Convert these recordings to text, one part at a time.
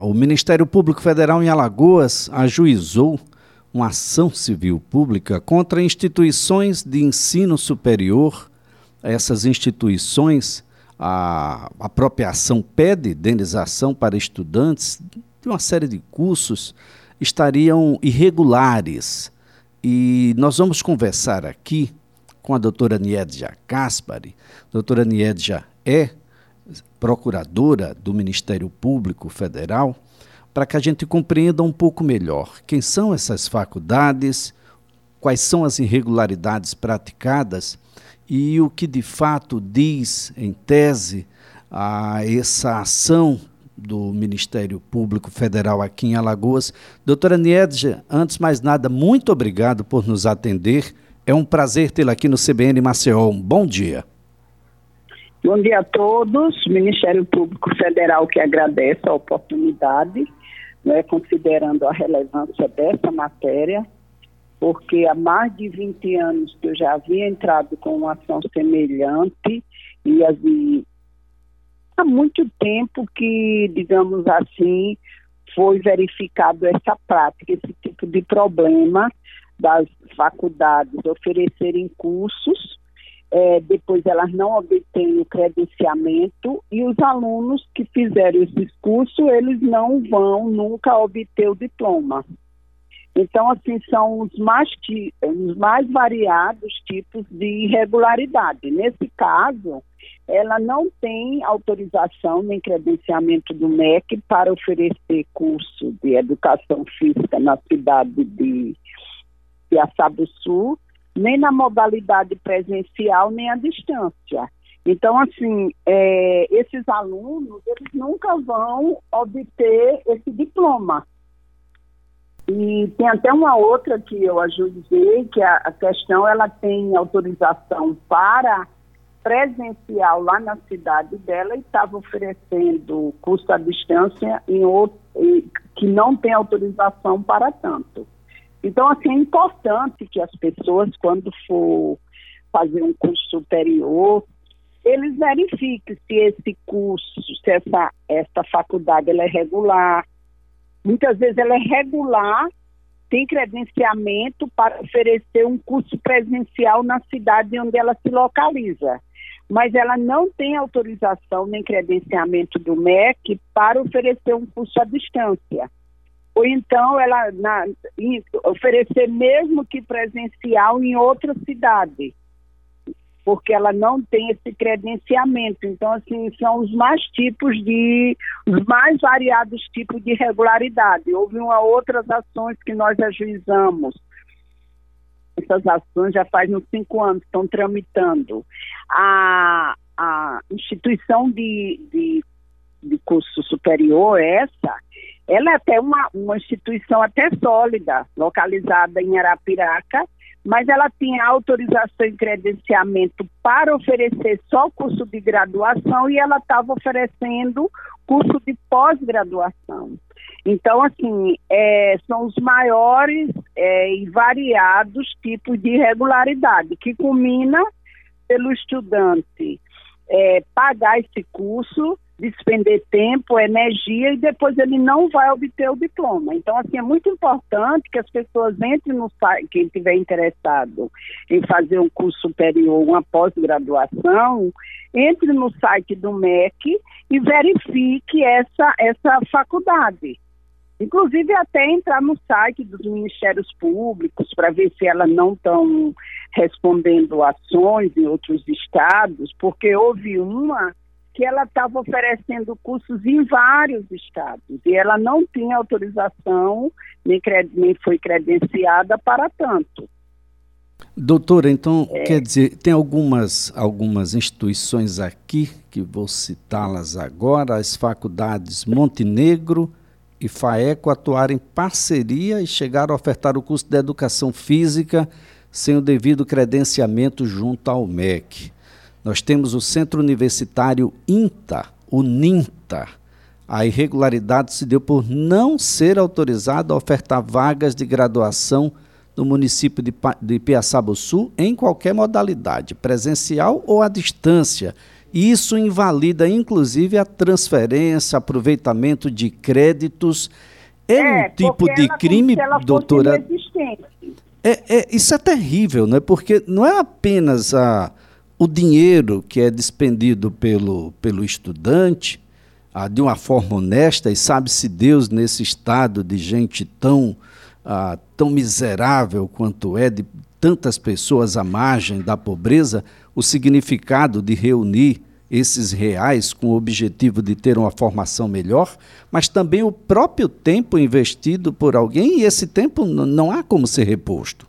O Ministério Público Federal em Alagoas ajuizou uma ação civil pública contra instituições de ensino superior. Essas instituições, a, a própria ação pede indenização para estudantes de uma série de cursos, estariam irregulares. E nós vamos conversar aqui com a doutora Niedja Caspari. Doutora Niedja é procuradora do Ministério Público Federal, para que a gente compreenda um pouco melhor quem são essas faculdades, quais são as irregularidades praticadas e o que de fato diz, em tese, a essa ação do Ministério Público Federal aqui em Alagoas. Doutora Niedja, antes de mais nada, muito obrigado por nos atender. É um prazer tê-la aqui no CBN Maceió. Um bom dia. Bom dia a todos. Ministério Público Federal que agradece a oportunidade, né, considerando a relevância dessa matéria, porque há mais de 20 anos que eu já havia entrado com uma ação semelhante e, e há muito tempo que, digamos assim, foi verificado essa prática, esse tipo de problema das faculdades oferecerem cursos é, depois elas não obtêm o credenciamento e os alunos que fizeram esse curso, eles não vão nunca obter o diploma. Então, assim, são os mais, os mais variados tipos de irregularidade. Nesse caso, ela não tem autorização nem credenciamento do MEC para oferecer curso de educação física na cidade de Piaçabuçu, nem na modalidade presencial, nem à distância. Então, assim, é, esses alunos, eles nunca vão obter esse diploma. E tem até uma outra que eu ajudei, que a, a questão, ela tem autorização para presencial lá na cidade dela e estava oferecendo curso à distância em outro, que não tem autorização para tanto. Então, assim, é importante que as pessoas, quando for fazer um curso superior, eles verifiquem se esse curso, se essa, essa faculdade ela é regular. Muitas vezes ela é regular, tem credenciamento para oferecer um curso presencial na cidade onde ela se localiza. Mas ela não tem autorização nem credenciamento do MEC para oferecer um curso à distância ou então ela na, oferecer mesmo que presencial em outra cidade, porque ela não tem esse credenciamento. Então, assim, são os mais tipos de, os mais variados tipos de irregularidade. Houve uma outras ações que nós ajuizamos. Essas ações já faz uns cinco anos, estão tramitando. A, a instituição de, de, de curso superior, essa, ela é até uma, uma instituição até sólida, localizada em Arapiraca, mas ela tinha autorização e credenciamento para oferecer só curso de graduação e ela estava oferecendo curso de pós-graduação. Então, assim, é, são os maiores é, e variados tipos de irregularidade, que culmina pelo estudante é, pagar esse curso despender tempo, energia e depois ele não vai obter o diploma. Então, assim, é muito importante que as pessoas entrem no site, quem estiver interessado em fazer um curso superior, uma pós-graduação, entre no site do MEC e verifique essa, essa faculdade. Inclusive até entrar no site dos Ministérios Públicos para ver se elas não estão respondendo ações em outros estados, porque houve uma que ela estava oferecendo cursos em vários estados e ela não tinha autorização nem, nem foi credenciada para tanto. Doutora, então é. quer dizer, tem algumas, algumas instituições aqui que vou citá-las agora, as faculdades Montenegro e FAECO atuaram em parceria e chegaram a ofertar o curso de educação física sem o devido credenciamento junto ao MEC. Nós temos o Centro Universitário INTA, o NINTA. A irregularidade se deu por não ser autorizado a ofertar vagas de graduação no município de, de Piaçabuçu em qualquer modalidade, presencial ou à distância, Isso invalida, inclusive, a transferência, aproveitamento de créditos. É, é um tipo de crime, doutora. É, é, isso é terrível, né? porque não é apenas a, o dinheiro que é despendido pelo, pelo estudante ah, de uma forma honesta, e sabe-se Deus nesse estado de gente tão, ah, tão miserável quanto é, de tantas pessoas à margem da pobreza, o significado de reunir esses reais com o objetivo de ter uma formação melhor, mas também o próprio tempo investido por alguém, e esse tempo não há como ser reposto.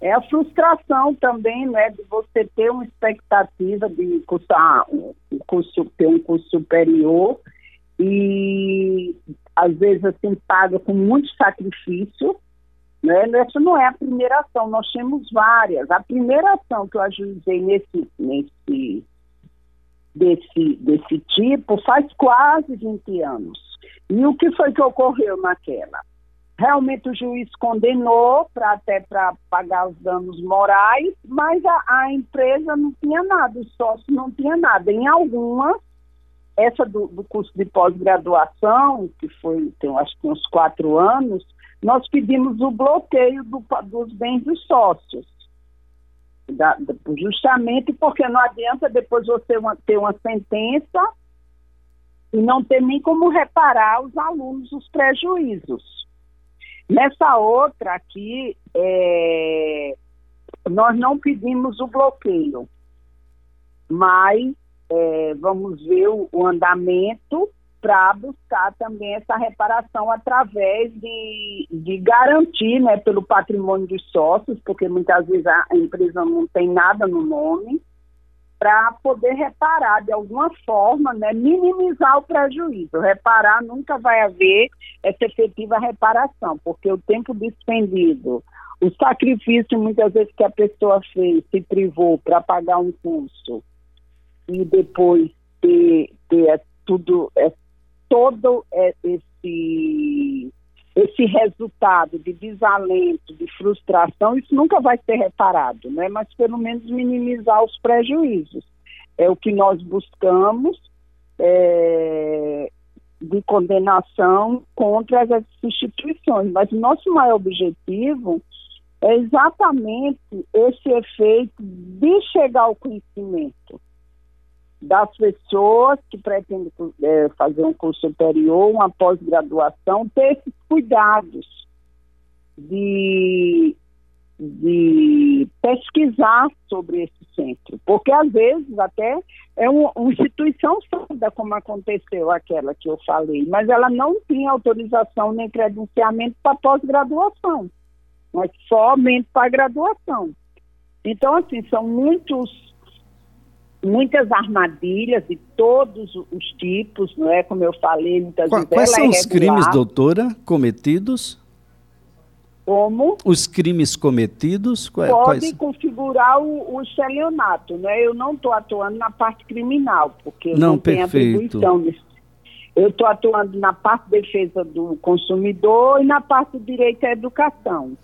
É a frustração também, né, de você ter uma expectativa de cursar um curso, ter um curso superior e às vezes assim paga com muito sacrifício, né? Essa não é a primeira ação, nós temos várias. A primeira ação que eu ajuizei nesse, nesse desse, desse tipo faz quase 20 anos. E o que foi que ocorreu naquela? Realmente o juiz condenou para até para pagar os danos morais, mas a, a, empresa não tinha nada, o sócio não tinha nada. Em algumas, essa do, do curso de pós-graduação, que foi, tem, acho que uns quatro anos, nós pedimos o bloqueio do, dos bens dos sócios. Da, justamente porque não adianta depois você uma, ter uma sentença e não ter nem como reparar os alunos os prejuízos. Nessa outra aqui, é, nós não pedimos o bloqueio, mas é, vamos ver o, o andamento para buscar também essa reparação através de, de garantir né, pelo patrimônio dos sócios, porque muitas vezes a empresa não tem nada no nome, para poder reparar de alguma forma, né, minimizar o prejuízo. Reparar nunca vai haver essa efetiva reparação, porque o tempo despendido, o sacrifício muitas vezes que a pessoa fez, se privou para pagar um curso e depois ter, ter tudo, é, todo é, esse esse resultado de desalento, de frustração, isso nunca vai ser reparado, né? mas pelo menos minimizar os prejuízos. É o que nós buscamos é, de condenação contra as instituições. Mas o nosso maior objetivo é exatamente esse efeito de chegar ao conhecimento das pessoas que pretendem é, fazer um curso superior, uma pós-graduação, ter esses cuidados de, de pesquisar sobre esse centro. Porque, às vezes, até é uma, instituição sólida, como aconteceu aquela que eu falei, mas ela não tinha autorização nem credenciamento para pós-graduação, mas somente para graduação. Então, assim, são muitos muitas armadilhas de todos os tipos, não é? Como eu falei, muitas Qual, vezes. Quais são é os crimes, doutora, cometidos? Como? Os crimes cometidos? Quais, Pode configurar o, o estelionato, né? Eu não estou atuando na parte criminal, porque não, não tenho atribuição nisso. Eu estou atuando na parte de defesa do consumidor e na parte do direito à educação.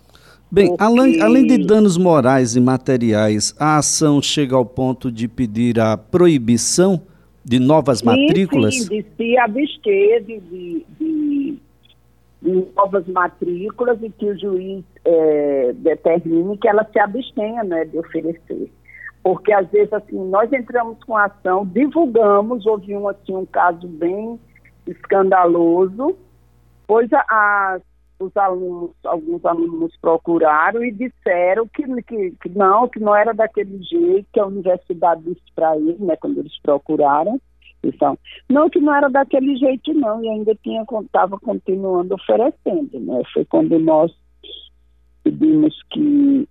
Bem, Porque... além, além de danos morais e materiais, a ação chega ao ponto de pedir a proibição de novas matrículas? Sim, de se abster de, de, de, de, novas matrículas e que o juiz é, determine que ela se abstenha né, de oferecer. Porque às vezes assim, nós entramos com a ação, divulgamos, houve um, assim, um caso bem escandaloso, pois as os alunos, alguns alunos procuraram e disseram que, que, que, não, que não era daquele jeito, que a universidade disse para eles, né, quando eles procuraram, então, não, que não era daquele jeito não, e ainda tinha, estava continuando oferecendo, né, foi quando nós pedimos que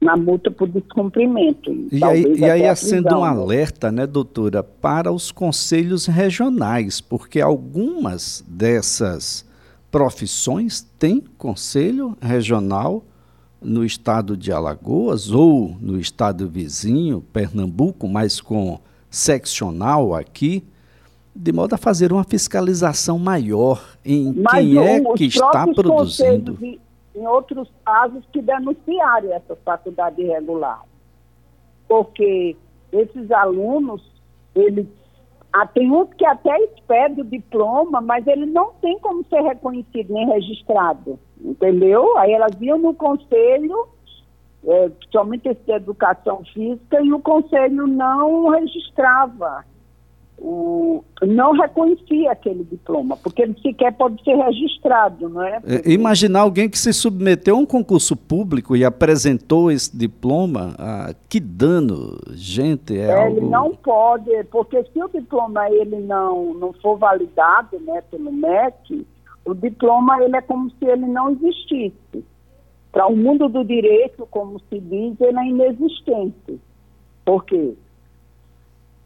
na multa por descumprimento. E aí, e aí acende um alerta, né, doutora, para os conselhos regionais, porque algumas dessas profissões têm conselho regional no estado de Alagoas ou no estado vizinho, Pernambuco, mas com seccional aqui, de modo a fazer uma fiscalização maior em mas quem é que está produzindo. Em outros casos que denunciarem essa faculdade irregular. Porque esses alunos, eles ah, tem uns que até expede o diploma, mas ele não tem como ser reconhecido nem registrado, entendeu? Aí elas iam no conselho, é, somente esse de educação física, e o conselho não registrava o, não reconhecia aquele diploma, porque ele sequer pode ser registrado, não é? é imaginar alguém que se submeteu a um concurso público e apresentou esse diploma, ah, que dano, gente, é, é algo... Ele não pode, porque se o diploma ele não, não for validado né, pelo MEC, o diploma ele é como se ele não existisse. Para o mundo do direito, como se diz, ele é inexistente. Por quê?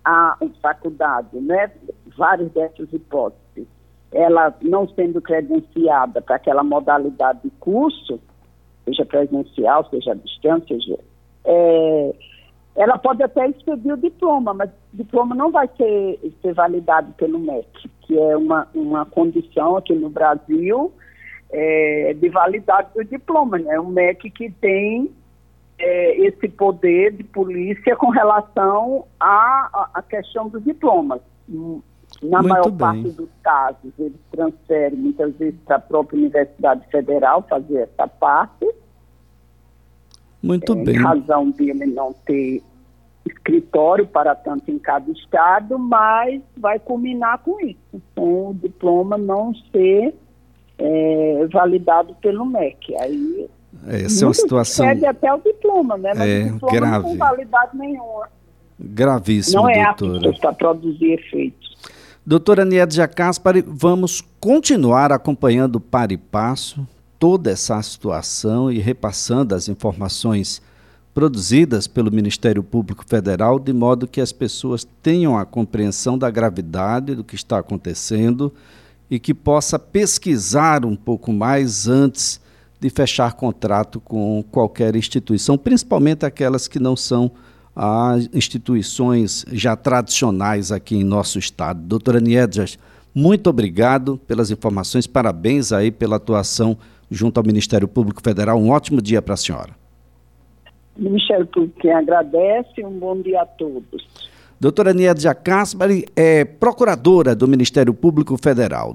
A faculdade, né, várias dessas hipóteses, ela não sendo credenciada para aquela modalidade de curso, seja presencial, seja à distância, seja, é, ela pode até expedir o diploma, mas o diploma não vai ser, ser validado pelo MEC, que é uma, uma condição aqui no Brasil é, de validade do diploma. Né? É um MEC que tem é, esse poder de polícia com relação à, à questão dos diplomas. Na Muito maior bem. parte dos casos, eles transferem muitas vezes para a própria Universidade Federal fazer essa parte. Muito é, bem. Em razão dele não ter escritório para tanto em cada estado, mas vai culminar com isso, com o diploma não ser é, validado pelo MEC. Aí essa é uma situação. Pede até o diploma, né? Mas é, o diploma grave. não tem validade nenhuma. Gravíssimo, não é doutora. para produzir efeitos. Doutora Niede Jacaspari, vamos continuar acompanhando para e passo toda essa situação e repassando as informações produzidas pelo Ministério Público Federal, de modo que as pessoas tenham a compreensão da gravidade do que está acontecendo e que possa pesquisar um pouco mais antes de fechar contrato com qualquer instituição, principalmente aquelas que não são as instituições já tradicionais aqui em nosso estado. Doutora Niedjas, muito obrigado pelas informações, parabéns aí pela atuação junto ao Ministério Público Federal. Um ótimo dia para a senhora. O Ministério Público quem agradece, um bom dia a todos. Doutora Niedja Caspari é procuradora do Ministério Público Federal.